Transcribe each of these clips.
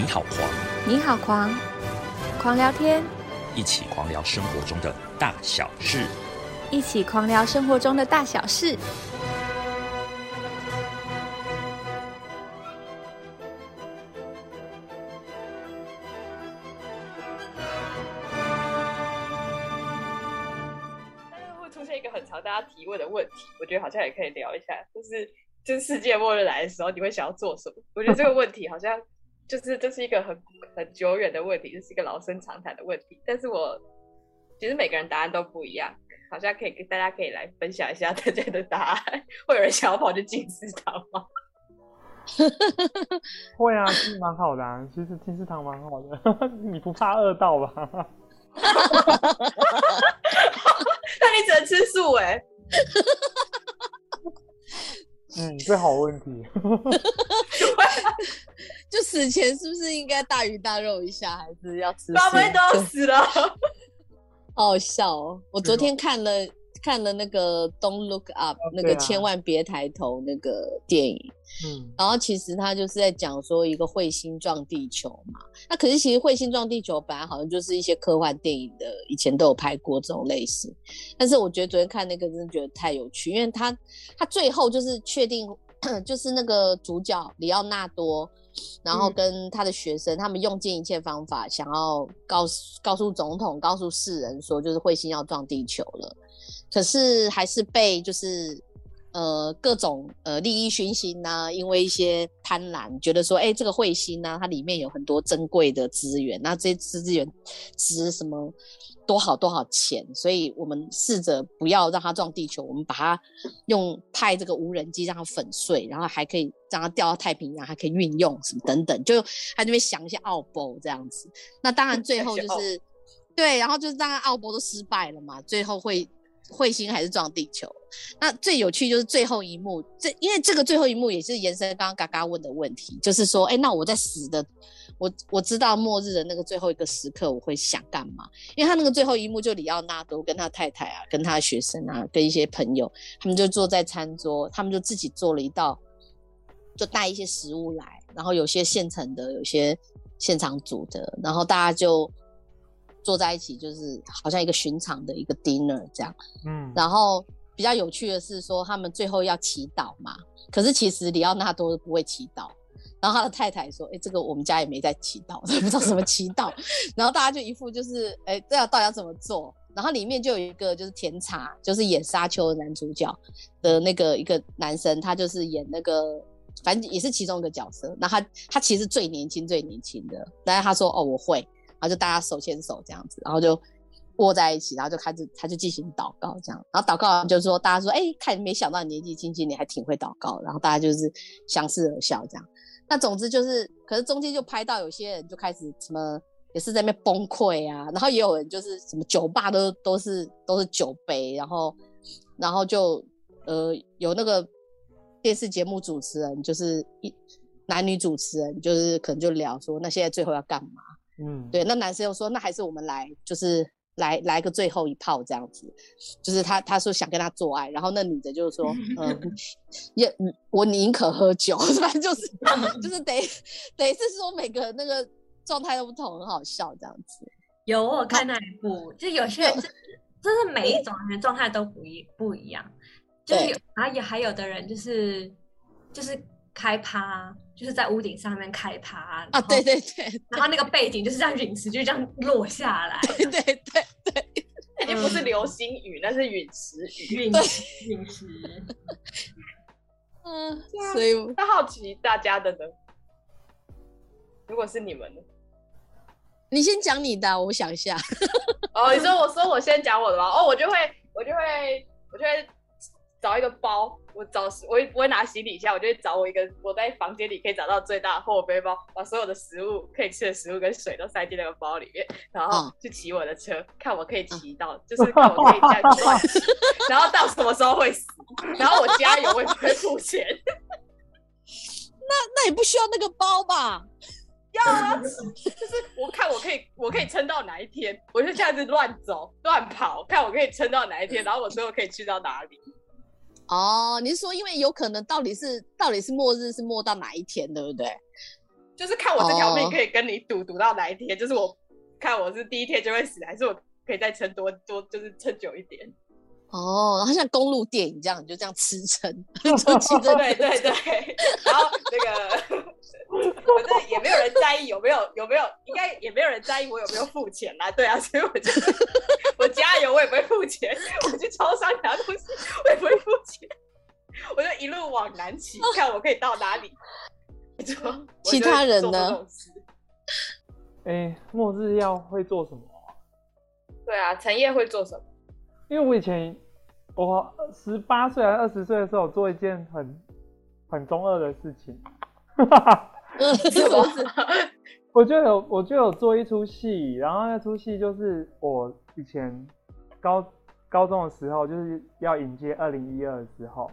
你好狂，你好狂，狂聊天，一起狂聊生活中的大小事。一起狂聊生活中的大小事。但是会出现一个很常大家提问的问题，我觉得好像也可以聊一下，就是就是世界末日来的时候，你会想要做什么？我觉得这个问题好像就是这是一个很很久远的问题，这是一个老生常谈的问题。但是我其实每个人答案都不一样，好像可以跟大家可以来分享一下大家的答案。会有人想要跑去进食堂吗？会啊，是蛮好的啊。其实金丝堂蛮好的，你不怕饿到吧？那你只能吃素哎、嗯，这好问题。就死前是不是应该大鱼大肉一下，还是要吃素？爸妈都要死了。好好笑哦！我昨天看了看了那个《Don't Look Up》那个千万别抬头那个电影，嗯，然后其实他就是在讲说一个彗星撞地球嘛。那可是其实彗星撞地球本来好像就是一些科幻电影的，以前都有拍过这种类型。但是我觉得昨天看那个真的觉得太有趣，因为他他最后就是确定，就是那个主角里奥纳多。然后嗯跟他的学生，他们用尽一切方法，想要告诉告诉总统、告诉世人说，就是彗星要撞地球了。可是还是被就是呃各种呃利益熏心呐、因为一些贪婪，觉得说，哎、这个彗星呢、它里面有很多珍贵的资源，那这些资源值什么多好多少钱，所以我们试着不要让它撞地球，我们把它用派这个无人机让它粉碎，然后还可以让它掉到太平洋，还可以运用什么等等，就他那边想一些奥博这样子。那当然最后就是对，然后就是当然奥博都失败了嘛，最后会彗星还是撞地球。那最有趣就是最后一幕，这因为这个最后一幕也是延伸刚刚嘎嘎问的问题，就是说，哎，那我在死的，我我知道末日的那个最后一个时刻，我会想干嘛？因为他那个最后一幕就里奥纳多跟他太太啊，跟他学生啊，跟一些朋友，他们就坐在餐桌，他们就自己做了一道，就带一些食物来，然后有些现成的，有些现场煮的，然后大家就坐在一起，就是好像一个寻常的一个 dinner 这样。嗯，然后比较有趣的是说，他们最后要祈祷嘛，可是其实里奥纳多不会祈祷。然后他的太太说：“哎、这个我们家也没在祈祷，不知道怎么祈祷。”然后大家就一副就是：“哎、这要到底要怎么做？”然后里面就有一个就是甜茶，就是演沙丘的男主角的那个一个男生，他就是演那个，反正也是其中一个角色。那他他其实最年轻最年轻的，但是他说：“哦，我会。”然后就大家手牵手这样子，然后就握在一起，然后就开始他就进行祷告这样，然后祷告完就说大家说，哎、看没想到你年纪轻轻你还挺会祷告，然后大家就是相视而笑这样。那总之就是，可是中间就拍到有些人就开始什么也是在那边崩溃啊，然后也有人就是什么酒吧都都是都是酒杯，然后然后就呃有那个电视节目主持人就是一男女主持人就是可能就聊说，那现在最后要干嘛？嗯，对，那男生又说，那还是我们来，就是来来个最后一炮这样子，就是他他说想跟他做爱，然后那女的就说，嗯，也嗯我宁可喝酒，反正就是就是等于等于是说每个那个状态都不同，很好笑这样子。有我看那一部，就有些人是，就是每一种人状态都不一不一样，就是有，然后有还有的人就是就是开趴，就是在屋顶上面开趴啊，对对对然后那个背景就是这样陨石就这样落下来，对对对对，已经不是流星雨，那是陨石雨。陨石陨石，嗯，所以那好奇大家的呢？如果是你们呢？你先讲你的啊，我想一下。哦，你说我说我先讲我的吗？哦，我就会我就会我就会找一个包，我找我也不会拿行李箱，我就会找我一个我在房间里可以找到最大的货背包，把所有的食物可以吃的食物跟水都塞进那个包里面，然后嗯去骑我的车，看我可以骑到，就是看我可以这样乱骑，然后到什么时候会死，然后我加油我也不会付钱，那那也不需要那个包吧？要啊，就是我看我可以，我可以撑到哪一天，我就这样子乱走乱跑，看我可以撑到哪一天，然后我最后可以去到哪里。哦，你是说因为有可能到底是到底是末日是末到哪一天，对不对？就是看我这条命哦可以跟你赌赌到哪一天，就是我看我是第一天就会死，还是我可以再撑多多，就是撑久一点。哦，然后像公路电影这样，你就这样吃撑，就骑着对 对对，然后那个，反正也没有人在意有没有有没有，应该也没有人在意我有没有付钱啦。对啊，所以我就我加油我也不会付钱，我去超商拿东西我也不会付钱，我就一路往南骑，看我可以到哪里。其他人呢哎，末日要会做什么啊？对啊，陈烨会做什么？因为我以前我十八岁还是二十岁的时候，做一件很很中二的事情。我就有我就有做一出戏，然后那出戏就是我以前高高中的时候，就是要迎接二零一二的时候，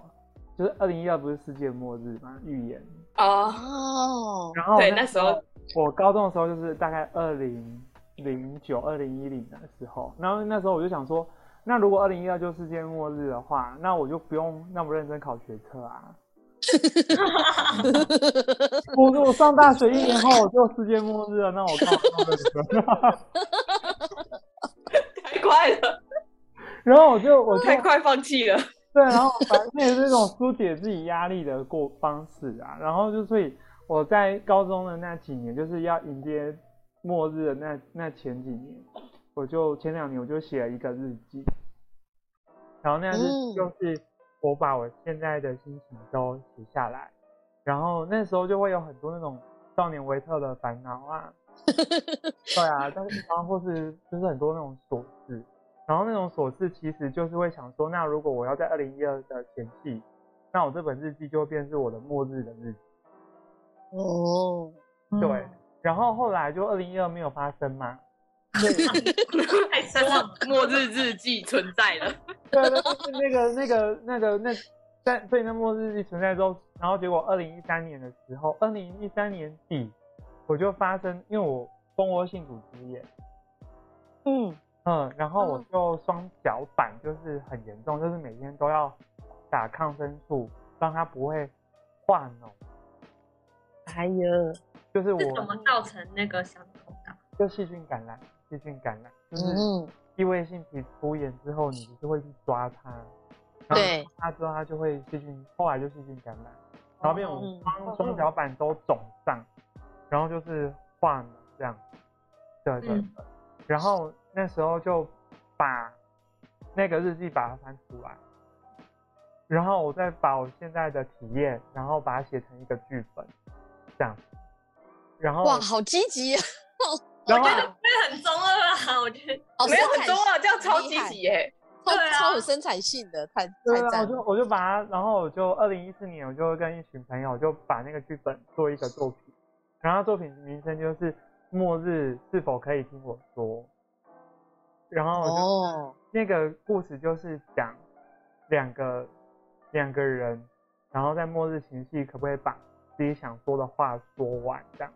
就是二零一二不是世界末日嘛，预言。哦，哦，然后对那时候我高中的时候就是大概二零零九、二零一零的时候，然后那时候我就想说，那如果二零一二就世界末日的话，那我就不用那么认真考学测啊。我我上大学一年后我就世界末日了，那我？太快了，然后我就我就太快放弃了。对，然后反正也是这种疏解自己压力的过方式啊。然后就所以我在高中的那几年，就是要迎接末日的那那前几年，我就前两年我就写了一个日记，然后那就是我把我现在的心情都写下来，然后那时候就会有很多那种少年维特的烦恼啊，对啊，但是然后或是就是很多那种琐事。然后那种琐事其实就是会想说，那如果我要在二零一二的前夕，那我这本日记就会变成是我的末日的日记。哦，对，然后后来就二零一二没有发生嘛，太深了。末日日记存在了，对，那就是那个那个那个那在所以那末日日记存在之后，然后结果二零一三年的时候，二零一三年底我就发生，因为我蜂窝性组织炎，嗯，嗯，然后我嗯就双脚板就是很严重，就是每天都要打抗生素，让它不会化脓。哎呀，就是我怎么造成那个伤口的？就细菌感染，细菌感染就是嗯，异位性皮肤炎之后，你就是会去抓它，对。抓它之后它就会细菌，后来就细菌感染，然后变成嗯。双双脚板都肿胀，然后就是化脓这样，对对对，嗯。然后那时候就把那个日记把它翻出来，然后我再把我现在的体验，然后把它写成一个剧本，这样，然后哇，好积极啊！然后我觉得这很中二啊！我觉得好没有很中二，这样超积极耶。超对啊超有生产性的，太对啊，我太赞了。就我就把它，然后我就二零一四年，我就跟一群朋友就把那个剧本做一个作品，然后作品名称就是《末日是否可以听我说》，然后哦，那个故事就是讲两个两个人，然后在末日前夕可不可以把自己想说的话说完，这样，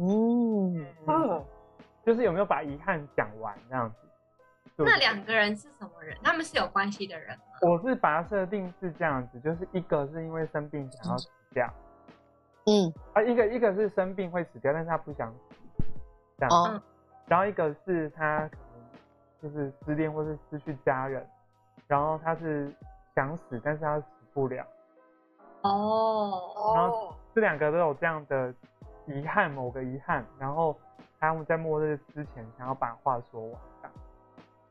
嗯，嗯，就是有没有把遗憾讲完这样子。那两个人是什么人？他们是有关系的人吗？我是把它设定是这样子，就是一个是因为生病想要死掉。嗯，啊，一个一个是生病会死掉，但是他不想死，这样。哦，然后一个是他可能就是失恋或是失去家人，然后他是想死，但是他死不了。哦，然后这两个都有这样的遗憾，某个遗憾，然后他们在末日之前想要把话说完，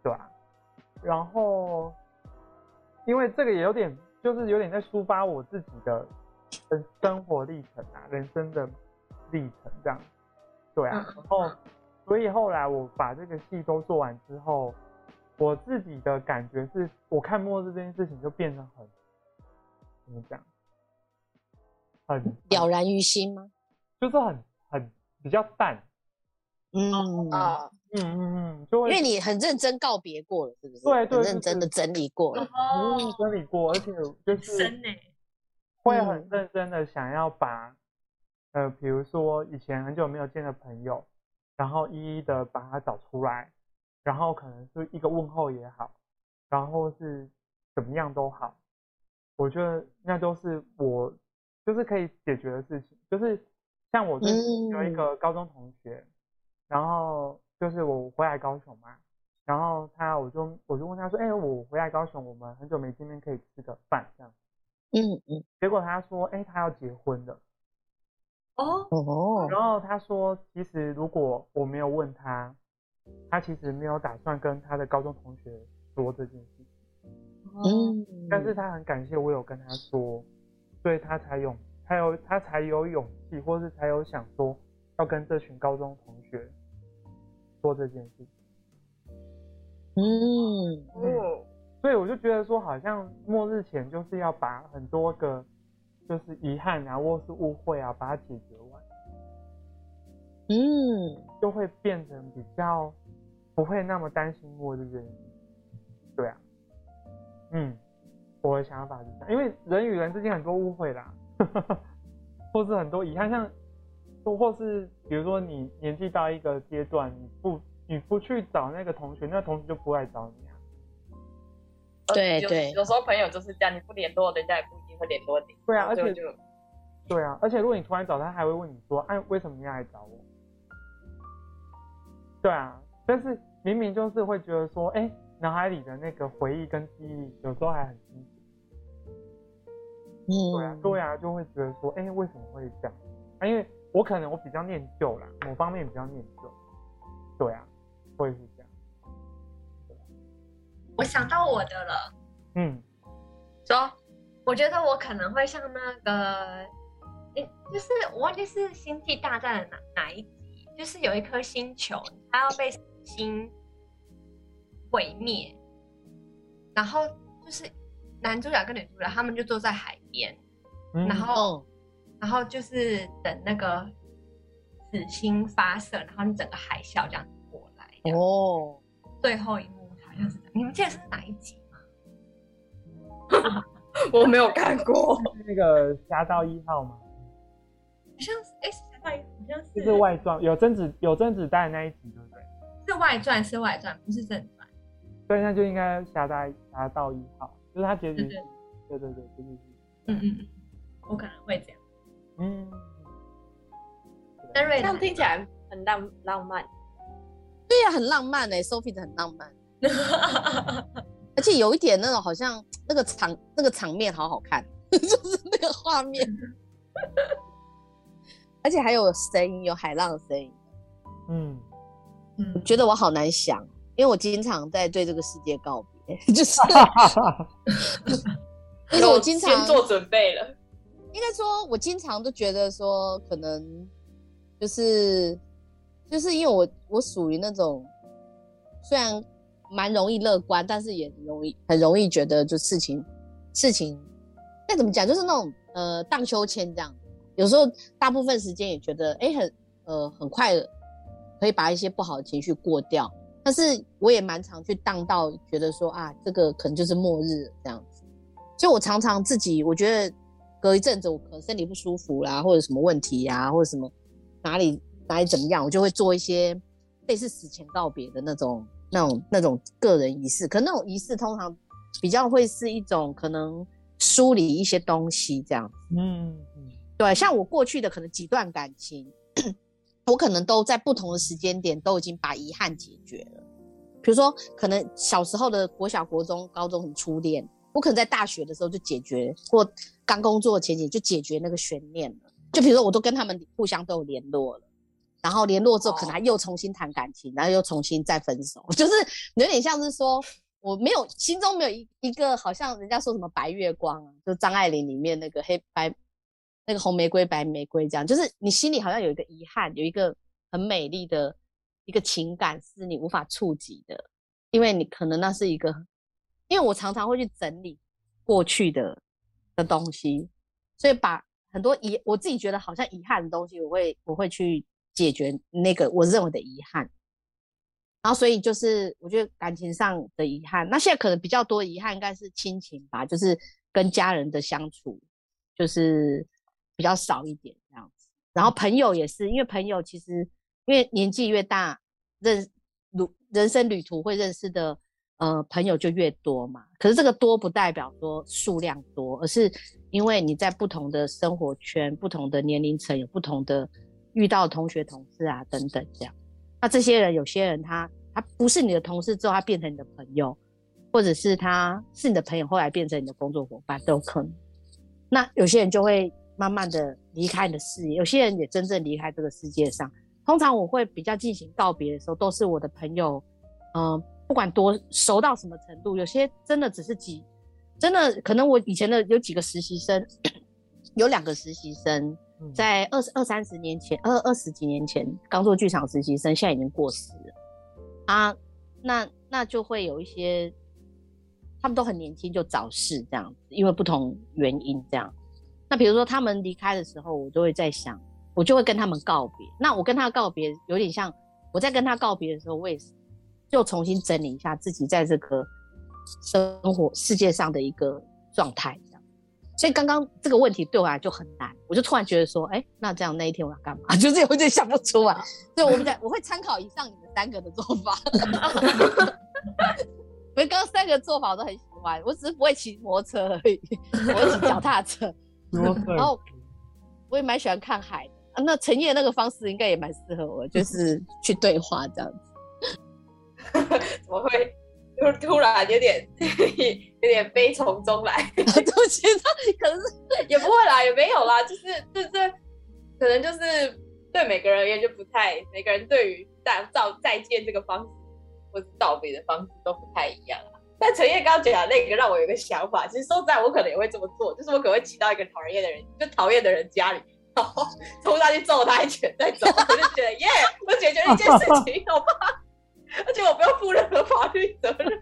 对啊。然后因为这个也有点，就是有点在抒发我自己的生生活历程啊，人生的历程这样，对啊。然后所以后来我把这个戏都做完之后，我自己的感觉是，我看末日这件事情就变得很怎么讲？很了然于心吗？就是很很比较淡，嗯，啊，嗯嗯嗯，就会因为你很认真告别过了，是不是？对对认真的整理过了。哦嗯，整理过，而且就是。会很嗯认真的想要把，呃，比如说以前很久没有见的朋友，然后一一的把他找出来，然后可能是一个问候也好，然后是怎么样都好，我觉得那都是我就是可以解决的事情，就是像我就是有一嗯。个高中同学，然后就是我回来高雄嘛，然后他我就我就问他说，哎、我回来高雄，我们很久没见面，可以吃个饭这样。嗯嗯，结果他说，哎、他要结婚的。哦，哦，然后他说，其实如果我没有问他，他其实没有打算跟他的高中同学说这件事，嗯，但是他很感谢我有跟他说，所以他才有才有他才有勇气，或是才有想说要跟这群高中同学说这件事情。嗯，哦，所以我就觉得说，好像末日前就是要把很多个就是遗憾啊，或是误会啊，把它解决完，嗯，就会变成比较不会那么担心末日这件事。对啊，嗯，我的想法是这样，因为人与人之间很多误会啦，或是很多遗憾，像或或是比如说你年纪到一个阶段，你不你不去找那个同学，那同学就不会来找你啊。对对有时候朋友就是这样，你不联络，人家也不一定会联络你。对啊而且就对啊，而且如果你突然找他，他还会问你说：“哎、为什么你要来找我？”对啊，但是明明就是会觉得说，哎、脑海里的那个回忆跟记忆有时候还很清楚。对啊，嗯，对啊，就会觉得说，哎、为什么会这样？啊，因为我可能我比较念旧啦，某方面比较念旧。对啊，会是这样。我想到我的了，嗯，说，我觉得我可能会像那个，诶，就是我忘记是《星际大战》的哪哪一集，就是有一颗星球，它要被星毁灭，然后就是男主角跟女主角他们就坐在海边，嗯。然后哦，然后就是等那个紫星发射，然后整个海啸这样子过来，哦，最后一幕好像是，你们记得是哪一集吗？我没有看过，那个《侠盗一号》吗，好像是哎，侠盗一好像就是。是外传，有甄子有甄子丹的那一集，对不对？是外传，是外传，不是正传。对，那就应该侠盗侠盗一号，就是他结局对，对。对对，结局是，嗯嗯嗯，我可能会这样。嗯，但瑞这样呢听起来很浪浪漫。对呀、很浪漫哎、s o p h i e 的很浪漫，而且有一点那种好像那个场那个场面好好看，就是那个画面，而且还有声音，有海浪的声音。嗯，嗯，觉得我好难想，因为我经常在对这个世界告别，就是 就是我经常先做准备了。应该说，我经常都觉得说，可能就是就是因为我我属于那种虽然蛮容易乐观，但是也很容易很容易觉得就事情事情该怎么讲，就是那种呃荡秋千这样。有时候大部分时间也觉得哎、诶很呃很快的可以把一些不好的情绪过掉，但是我也蛮常去荡到觉得说啊这个可能就是末日了这样子。所以我常常自己，我觉得隔一阵子我可能身体不舒服啦，或者什么问题呀、或者什么哪里哪里怎么样，我就会做一些类似死前告别的那种、那种、那种个人仪式。可那种仪式通常比较会是一种可能梳理一些东西这样。嗯嗯对，像我过去的可能几段感情，我可能都在不同的时间点都已经把遗憾解决了。比如说，可能小时候的国小、国中、高中很初恋，我可能在大学的时候就解决，或刚工作前几就解决那个悬念了。就比如说，我都跟他们互相都有联络了，然后联络之后，可能还又重新谈感情，然后又重新再分手，就是有点像是说，我没有心中没有一一个好像人家说什么白月光啊，就张爱玲里面那个黑白那个红玫瑰白玫瑰这样，就是你心里好像有一个遗憾，有一个很美丽的一个情感是你无法触及的，因为你可能那是一个，因为我常常会去整理过去的的东西，所以把很多遗我自己觉得好像遗憾的东西，我会我会去解决那个我认为的遗憾。然后，所以就是我觉得感情上的遗憾，那现在可能比较多遗憾应该是亲情吧，就是跟家人的相处，就是比较少一点这样子。然后朋友也是，因为朋友其实因为年纪越大，认旅人生旅途会认识的呃朋友就越多嘛。可是这个多不代表说数量多，而是因为你在不同的生活圈、不同的年龄层有不同的遇到同学、同事啊等等这样。那这些人有些人他他不是你的同事之后，他变成你的朋友，或者是他是你的朋友，后来变成你的工作伙伴都有可能。那有些人就会慢慢的离开你的视野，有些人也真正离开这个世界上。通常我会比较进行告别的时候，都是我的朋友，嗯、不管多熟到什么程度，有些真的只是几，真的可能我以前的有几个实习生，有两个实习生嗯在二十二三十年前，二二十几年前刚做剧场实习生，现在已经过世了啊。那那就会有一些，他们都很年轻就早逝这样子，因为不同原因这样。那比如说他们离开的时候，我就会在想，我就会跟他们告别。那我跟他告别，有点像我在跟他告别的时候，我也是就重新整理一下自己在这个生活世界上的一个状态，这样。所以刚刚这个问题对我来就很难，我就突然觉得说，哎，那这样那一天我要干嘛？就是有点想不出来。所以我们在我会参考以上你们三个的做法。我刚刚三个做法我都很喜欢，我只是不会骑摩托车而已，我会骑脚踏车。然后我也蛮喜欢看海的。啊、那陈烨那个方式应该也蛮适合我，就是 去对话这样子。怎么会突突然有点 有点悲从中来？对不起，可能是也不会啦，也没有啦，就是就是可能就是对每个人而言就不太，每个人对于再造再见这个方式或者道别的方式都不太一样啊。但陈烨刚刚讲的那个让我有一个想法，其实说实在，我可能也会这么做，就是我可能会骑到一个讨人厌的人，就讨厌的人家里，然后冲上去揍他一拳再走，我就觉得耶，我解决了一件事情，好吧？而且我不用负任何法律责任。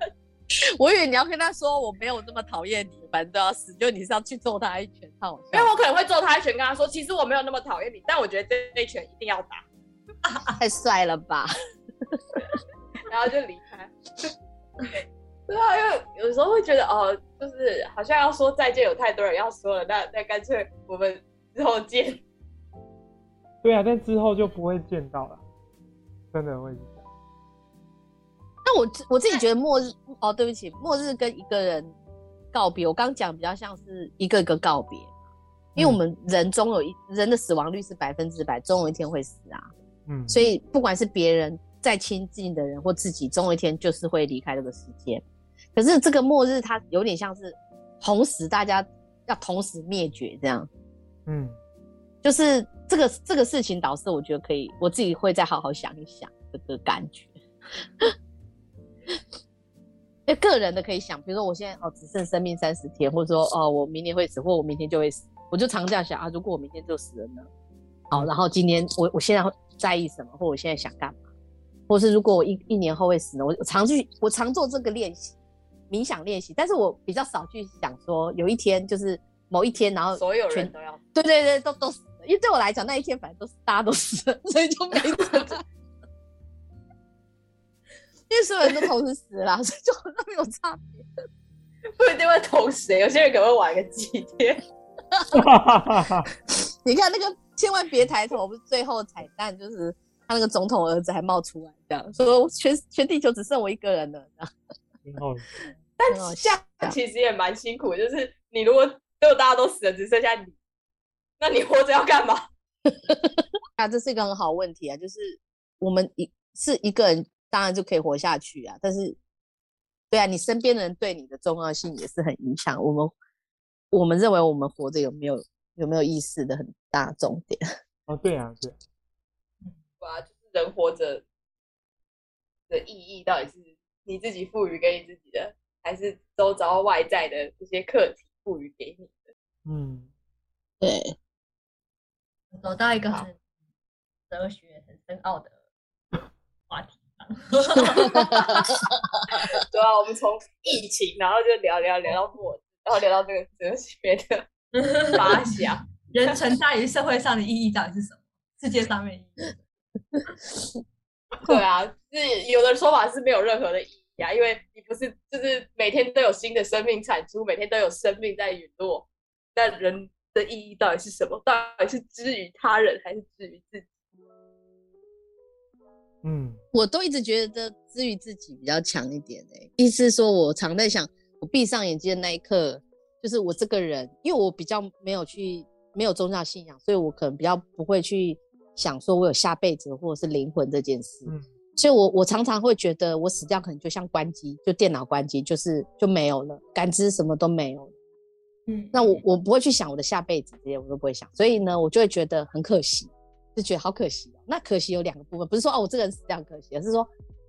我以为你要跟他说我没有那么讨厌你，反正都要死，就你是要去揍他一拳，好因为我可能会揍他一拳，跟他说，其实我没有那么讨厌你，但我觉得这这一拳一定要打，太帅了吧？然后就离开。对啊，因为有时候会觉得哦，就是好像要说再见，有太多人要说了，那那干脆我们之后见。对啊，但之后就不会见到了，真的会是这样。那我我自己觉得末日哦，对不起，末日跟一个人告别，我刚讲比较像是一个个告别，因为我们人终有一人的死亡率是百分之百，终有一天会死啊。嗯，所以不管是别人再亲近的人或自己，总有一天就是会离开这个世界。可是这个末日，它有点像是同时大家要同时灭绝这样，嗯，就是这个这个事情导致我觉得可以，我自己会再好好想一想这个感觉。因 为个人的可以想，比如说我现在哦只剩生命三十天，或者说哦我明年会死，或我明天就会死，我就常这样想啊，如果我明天就死了呢？好，然后今天我我现在会在意什么，或我现在想干嘛，或是如果我一一年后会死呢？我我常去我常做这个练习，冥想练习，但是我比较少去想说有一天就是某一天，然后所有全人都要对对对，都都死了。因为对我来讲，那一天反正都是大家都死了，所以就没怎么。因为所有人都同时死了啦，所以就好像没有差别。不一定会同时、有些人可能会玩个几天。你看那个，千万别抬头，不是最后彩蛋就是他那个总统儿子还冒出来，这样说全全地球只剩我一个人了。这样 但很好这样其实也蛮辛苦，就是你如果 都大家都死了，只剩下你，那你活着要干嘛？啊，这是一个很好问题啊，就是我们一是一个人，当然就可以活下去啊，但是，对啊，你身边的人对你的重要性也是很影响我们。我们认为我们活着有没有有没有意识的很大重点。哦，对啊，对啊，对啊，就是人活着的意义到底是你自己赋予给你自己的，还是周遭外在的这些课题赋予给你的？嗯，对，走到一个很哲学、很深奥的话题上。对啊，我们从疫情，然后就聊聊聊到末日，然后聊到这个哲学的发想。人存在于社会上的意义到底是什么？世界上面意？对啊，是有的说法是没有任何的意义啊，因为你不是就是每天都有新的生命产出，每天都有生命在陨落，那人的意义到底是什么？到底是之于他人还是之于自己？嗯我都一直觉得之于自己比较强一点诶、意思是说我常在想，我闭上眼睛的那一刻，就是我这个人，因为我比较没有去没有宗教信仰，所以我可能比较不会去想说我有下辈子或者是灵魂这件事。嗯所以我我常常会觉得我死掉可能就像关机，就电脑关机，就是就没有了，感知什么都没有了。嗯，那我我不会去想我的下辈子这些，我都不会想，所以呢，我就会觉得很可惜，就觉得好可惜哦。那可惜有两个部分，不是说哦我这个人死掉很可惜，而是说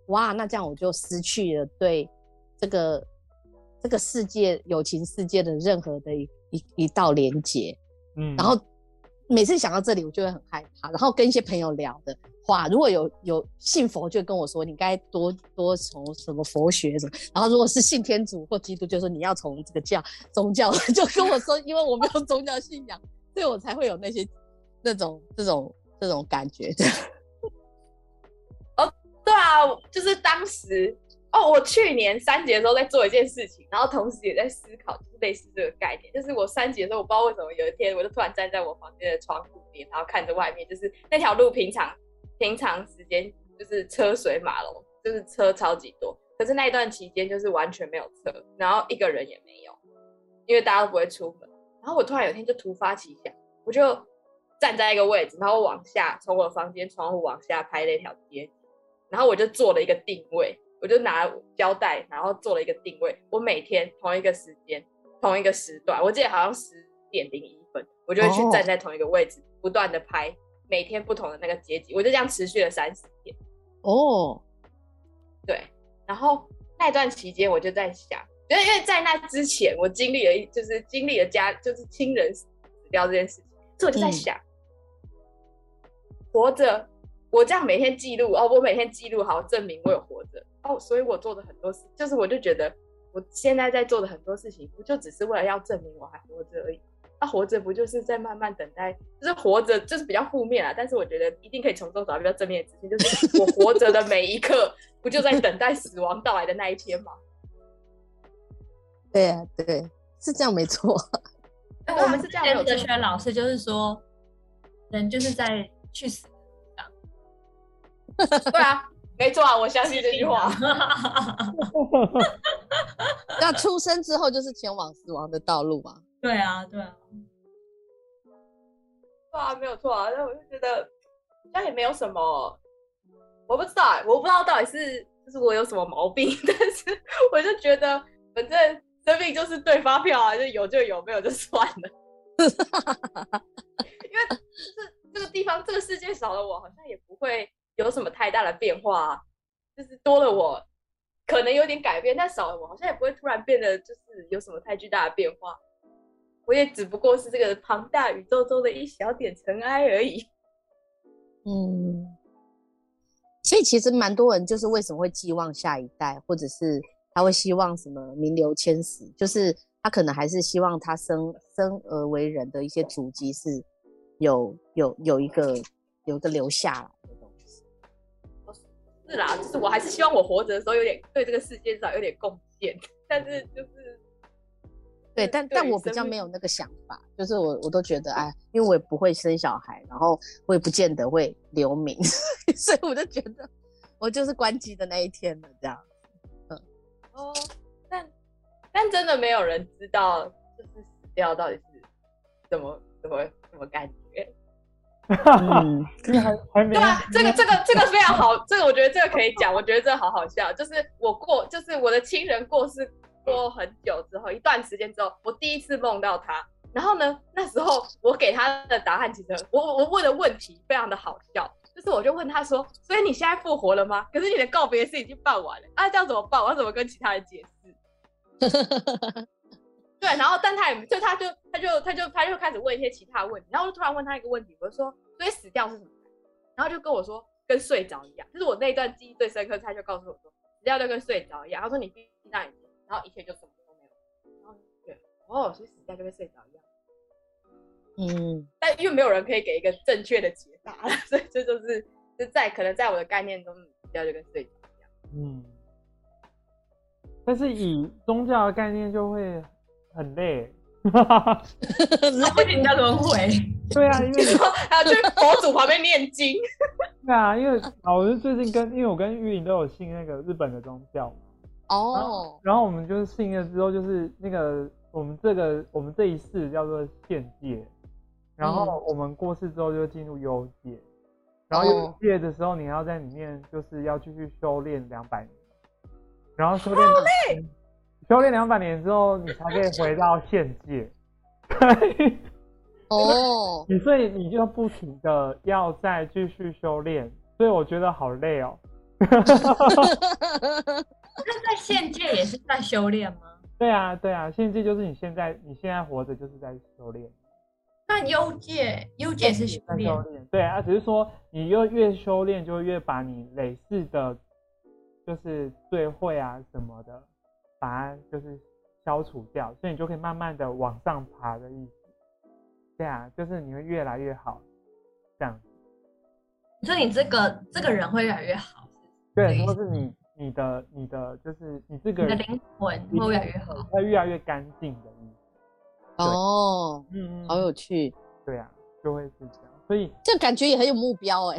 哇，那这样我就失去了对这个这个世界友情世界的任何的一一一道连接。嗯，然后每次想到这里，我就会很害怕。然后跟一些朋友聊的话，如果有有信佛，就跟我说你该多多从什么佛学什么。然后如果是信天主或基督，就说你要从这个教宗教，就跟我说，因为我没有宗教信仰，所以我才会有那些那种这种这种感觉。对啊，就是当时哦，我去年三节的时候在做一件事情，然后同时也在思考，就是类似这个概念。就是我三节的时候，我不知道为什么有一天，我就突然站在我房间的窗户边，然后看着外面，就是那条路平常平常时间就是车水马龙，就是车超级多，可是那一段期间就是完全没有车，然后一个人也没有，因为大家都不会出门。然后我突然有一天就突发奇想，我就站在一个位置，然后往下从我房间窗户往下拍那条街。然后我就做了一个定位，我就拿胶带，然后做了一个定位。我每天同一个时间、同一个时段，我记得好像十点零一分，我就会去哦站在同一个位置，不断的拍每天不同的那个阶级。我就这样持续了三十天。哦，对，然后那段期间我就在想，因为因为在那之前我经历了一，就是经历了家，就是亲人死掉这件事情，所以我就在嗯想，活着，我这样每天记录哦，我每天记录好，证明我有活着哦，所以我做的很多事，就是我就觉得我现在在做的很多事情，不就只是为了要证明我还活着而已。那、活着不就是在慢慢等待，就是活着，就是比较负面啊。但是我觉得一定可以从中找到比较正面的资讯，就是我活着的每一刻，不就在等待死亡到来的那一天吗？对啊，对，是这样没错。哎对啊是这样没有哲错学老师就是说，人就是在去死对啊，没错啊，我相信这句话。那出生之后就是前往死亡的道路嘛。对啊，对啊，对啊，没有错啊。那我就觉得那也没有什么，我不知道欸，我不知道到底是就是我有什么毛病，但是我就觉得反正生命就是对发票啊，就有就有，没有就算了。因为就是这个地方，这个世界少了我，好像也不会有什么太大的变化、就是多了我可能有点改变，但少了我好像也不会突然变得就是有什么太巨大的变化。我也只不过是这个庞大宇宙中的一小点尘埃而已。嗯，所以其实蛮多人就是为什么会寄望下一代，或者是他会希望什么名留千史，就是他可能还是希望他生生而为人的一些足迹是有有有一个有一个留下来。是啦，就是我还是希望我活着的时候有点对这个世界至少有点贡献，但是就是对，嗯但但我比较没有那个想法，就是我我都觉得，哎，因为我也不会生小孩，然后我也不见得会留名，所以我就觉得我就是关机的那一天了，这样。嗯哦，但但真的没有人知道，就是死掉到底是怎么怎么怎么感觉。嗯，还 还没对啊，这个这个这个 非常好，这个我觉得这个可以讲，我觉得这个好好笑。就是我过，就是我的亲人过世过很久之后，一段时间之后，我第一次梦到他。然后呢，那时候我给他的答案其实我我问的问题非常的好笑，就是我就问他说：“所以你现在复活了吗？可是你的告别式已经办完了，啊，这样怎么办？我要怎么跟其他人解释？”对，然后但他也就他就他就他就他就开始问一些其他问题，然后我就突然问他一个问题，我就说：“所以死掉是什么？”然后就跟我说跟睡着一样，就是我那一段记忆最深刻，他就告诉我说死掉就跟睡着一样。他说你闭上眼睛，然后一切就什么都没有。然后对，哦，所以死掉就跟睡着一样。嗯，但因为没有人可以给一个正确的解答，所以这就是就在可能在我的概念中，死掉就跟睡着一样。嗯，但是以宗教的概念就会很累，那不停的轮回。对啊，因为还有去佛祖旁边念经。对啊，因为啊，我是最近跟，因为我跟玉玲都有信那个日本的宗教嘛，哦，然后我们就是信了之后，就是那个我们这个我们这一世叫做现界，然后我们过世之后就进入幽界，然后幽哦界的时候你要在里面就是要继续修炼两百年，然后修炼修炼两百年之后，你才可以回到现界。对，哦，你 所以你就不停的要再继续修炼，所以我觉得好累哦。那在现界也是在修炼吗？对啊，对啊，现界就是你现在你现在活着就是在修炼。那幽界，幽界是修在炼对啊，只是说你越越修炼，就越把你累世的，就是罪会啊什么的，把它就是消除掉，所以你就可以慢慢的往上爬的意思。对啊，就是你会越来越好，这样。你说你这个这个人会越来越好，对，对或是你你的你的就是你这个人你的灵魂会越来越好。会越来越干净的意思。哦，嗯嗯，好有趣，对啊，就会是这样。所以这感觉也很有目标哎。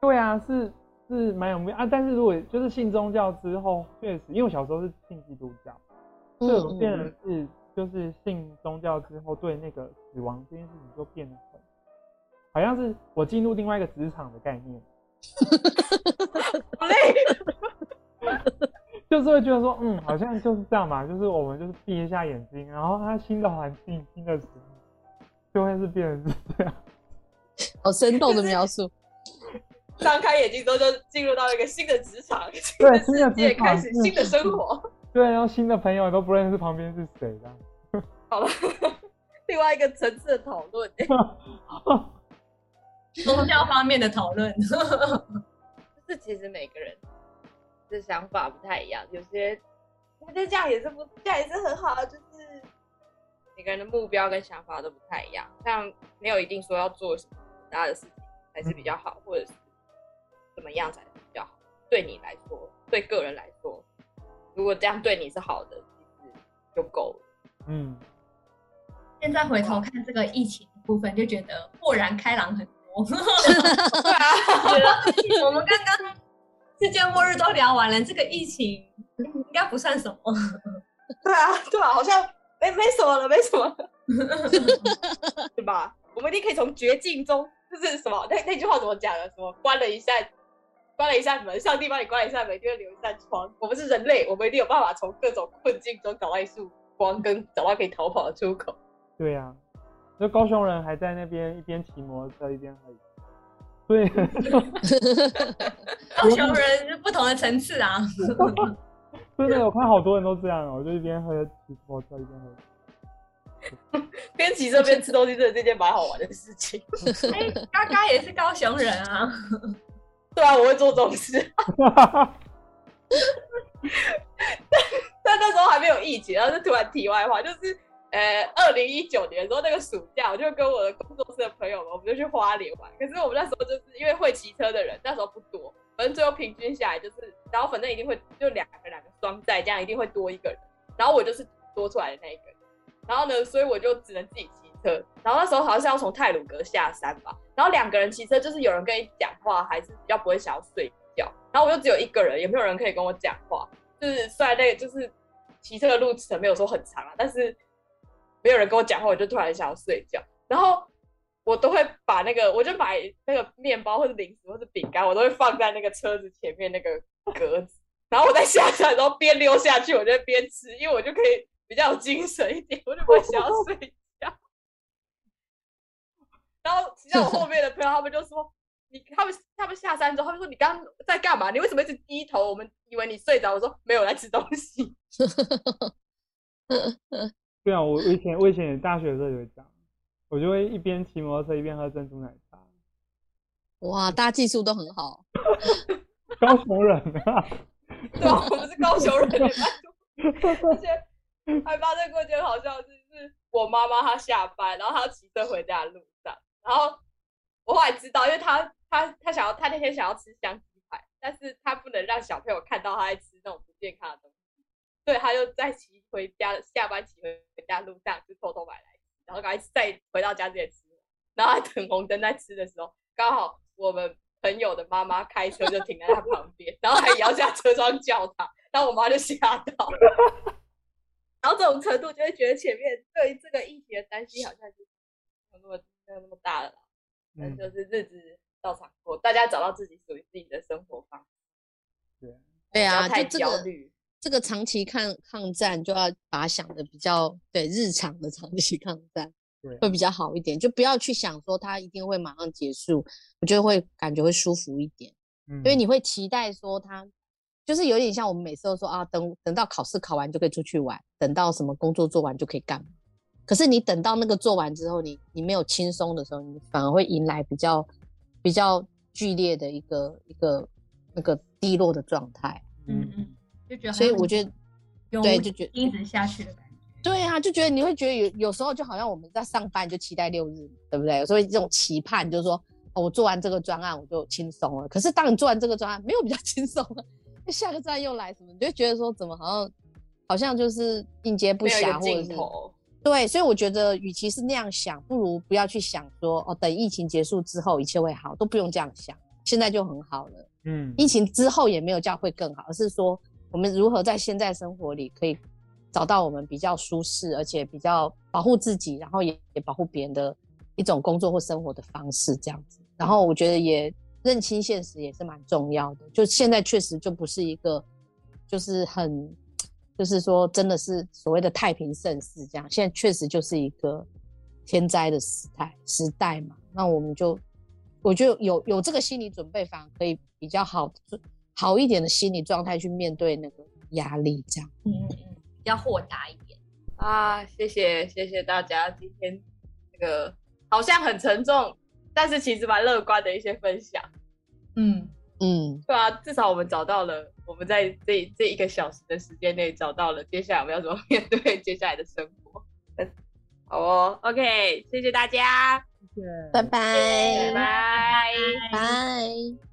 对啊，是是蛮有目标啊。但是如果就是信宗教之后，确实，因为我小时候是信基督教，所以我变嗯成是就是信宗教之后，对那个死亡这件事情就变得很，好像是我进入另外一个职场的概念，好累，就是会觉得说，嗯，好像就是这样嘛，就是我们就是闭一下眼睛，然后它新的环境、新的事物，就会是变成是这样。好生动的描述。张开眼睛之后就进入到一个新的职场，新对的新的世界，职场开始新的生活。对，然后新的朋友都不认识旁边是谁的。好了，另外一个层次的讨论，宗教方面的讨论，就是其实每个人的想法不太一样，有些我觉得这样也是不，这样也是很好的，就是每个人的目标跟想法都不太一样，像没有一定说要做什么很大的事情才是比较好，或者是怎么样才比较好。对你来说，对个人来说，如果这样对你是好的，其实就够了。嗯，现在回头看这个疫情的部分，就觉得豁然开朗很多。对啊，觉得我们刚刚世界末日都聊完了，这个疫情应该不算什么。对啊，对啊，好像没没什么了，没什么了，对吧？我们一定可以从绝境中，就是什么那那句话怎么讲的？什么关了一扇关了一扇门，上帝帮你关了一扇门，一定会留一扇窗。我们是人类，我们一定有办法从各种困境中找到一束光，跟找到可以逃跑的出口。对呀、那高雄人还在那边一边骑摩托车一边喝饮料，所以 高雄人是不同的层次啊。真的我看好多人都这样哦，就一边喝骑摩托车一边喝。边骑车边吃东西，真的是一件蛮好玩的事情。哎，嘎嘎也是高雄人啊。对啊，我会做这种事。但 但那时候还没有疫情，然后就突然题外话，就是呃，二零一九年的时候那个暑假，我就跟我的工作室的朋友们，我们就去花莲玩。可是我们那时候就是因为会骑车的人那时候不多，反正最后平均下来就是，然后反正一定会就两个两个双载，这样一定会多一个人。然后我就是多出来的那一个人，然后呢，所以我就只能自己骑然后那时候好像是要从泰鲁阁下山吧，然后两个人骑车，就是有人跟你讲话，还是比较不会想要睡觉。然后我就只有一个人，也没有人可以跟我讲话。就是虽然那个就是骑车的路程没有说很长啊，但是没有人跟我讲话，我就突然想要睡觉。然后我都会把那个，我就买那个面包或者零食或者饼干，我都会放在那个车子前面那个格子。然后我在下山的时候边溜下去，我就边吃，因为我就可以比较有精神一点，我就不会想要睡。然后骑在我后面的朋友，他们就说：“你他们他们下山之后，他们说你刚刚在干嘛？你为什么一直低头？我们以为你睡着。”我说：“没有，我在吃东西。对啊，我我以前我以前大学的时候也会这样，我就会一边骑摩托车一边喝珍珠奶茶。哇，大家技术都很好。高雄人啊，”对啊，我们是高雄人，而且还发生过一件好笑的事，是我妈妈她下班，然后她要骑车回家的路上，然后我后来知道，因为他他他想要他那天想要吃香鸡排，但是他不能让小朋友看到他在吃那种不健康的东西，对，他就在骑回家下班骑回家路上就偷偷买来，然后赶快再回到家之前吃。然后他等红灯在吃的时候，刚好我们朋友的妈妈开车就停在他旁边，然后还摇下车窗叫他，然后我妈就吓到。然后这种程度就会觉得前面对这个议题的担心好像就没有那么没有那么大了啦，就是日子照常过，大家找到自己属于自己的生活方式，对，对啊，太就这个焦虑。这个长期抗抗战就要把它想的比较对日常的长期抗战对会比较好一点，就不要去想说它一定会马上结束，我觉得会感觉会舒服一点，嗯，因为你会期待说它就是有点像我们每次都说啊，等等到考试考完就可以出去玩，等到什么工作做完就可以干嘛。可是你等到那个做完之后，你你没有轻松的时候，你反而会迎来比较比较剧烈的一个一个那个低落的状态。嗯嗯，就觉得，所以我觉得，有对就觉得一直下去的感觉。对啊，就觉得你会觉得有有时候就好像我们在上班就期待六日，对不对？有时候这种期盼就是说，哦，我做完这个专案我就轻松了。可是当你做完这个专案，没有比较 轻松了，下个专案又来什么，你就会觉得说怎么好像好像就是应接不暇，或者是对，所以我觉得与其是那样想，不如不要去想说哦，等疫情结束之后一切会好，都不用这样想，现在就很好了。嗯，疫情之后也没有叫会更好，而是说我们如何在现在生活里可以找到我们比较舒适，而且比较保护自己，然后也也保护别人的一种工作或生活的方式，这样子。然后我觉得也认清现实也是蛮重要的，就现在确实就不是一个就是很就是说真的是所谓的太平盛世这样，现在确实就是一个天灾的时代时代嘛，那我们就我觉得有有这个心理准备，反而可以比较好好一点的心理状态去面对那个压力，这样。嗯嗯嗯，比较豁达一点。啊，谢谢谢谢大家今天这个好像很沉重，但是其实蛮乐观的一些分享。嗯，嗯，对啊，至少我们找到了，我们在这这一个小时的时间内找到了接下来我们要怎么面对接下来的生活。嗯好哦，OK，谢谢大家，谢谢拜拜，拜拜。拜。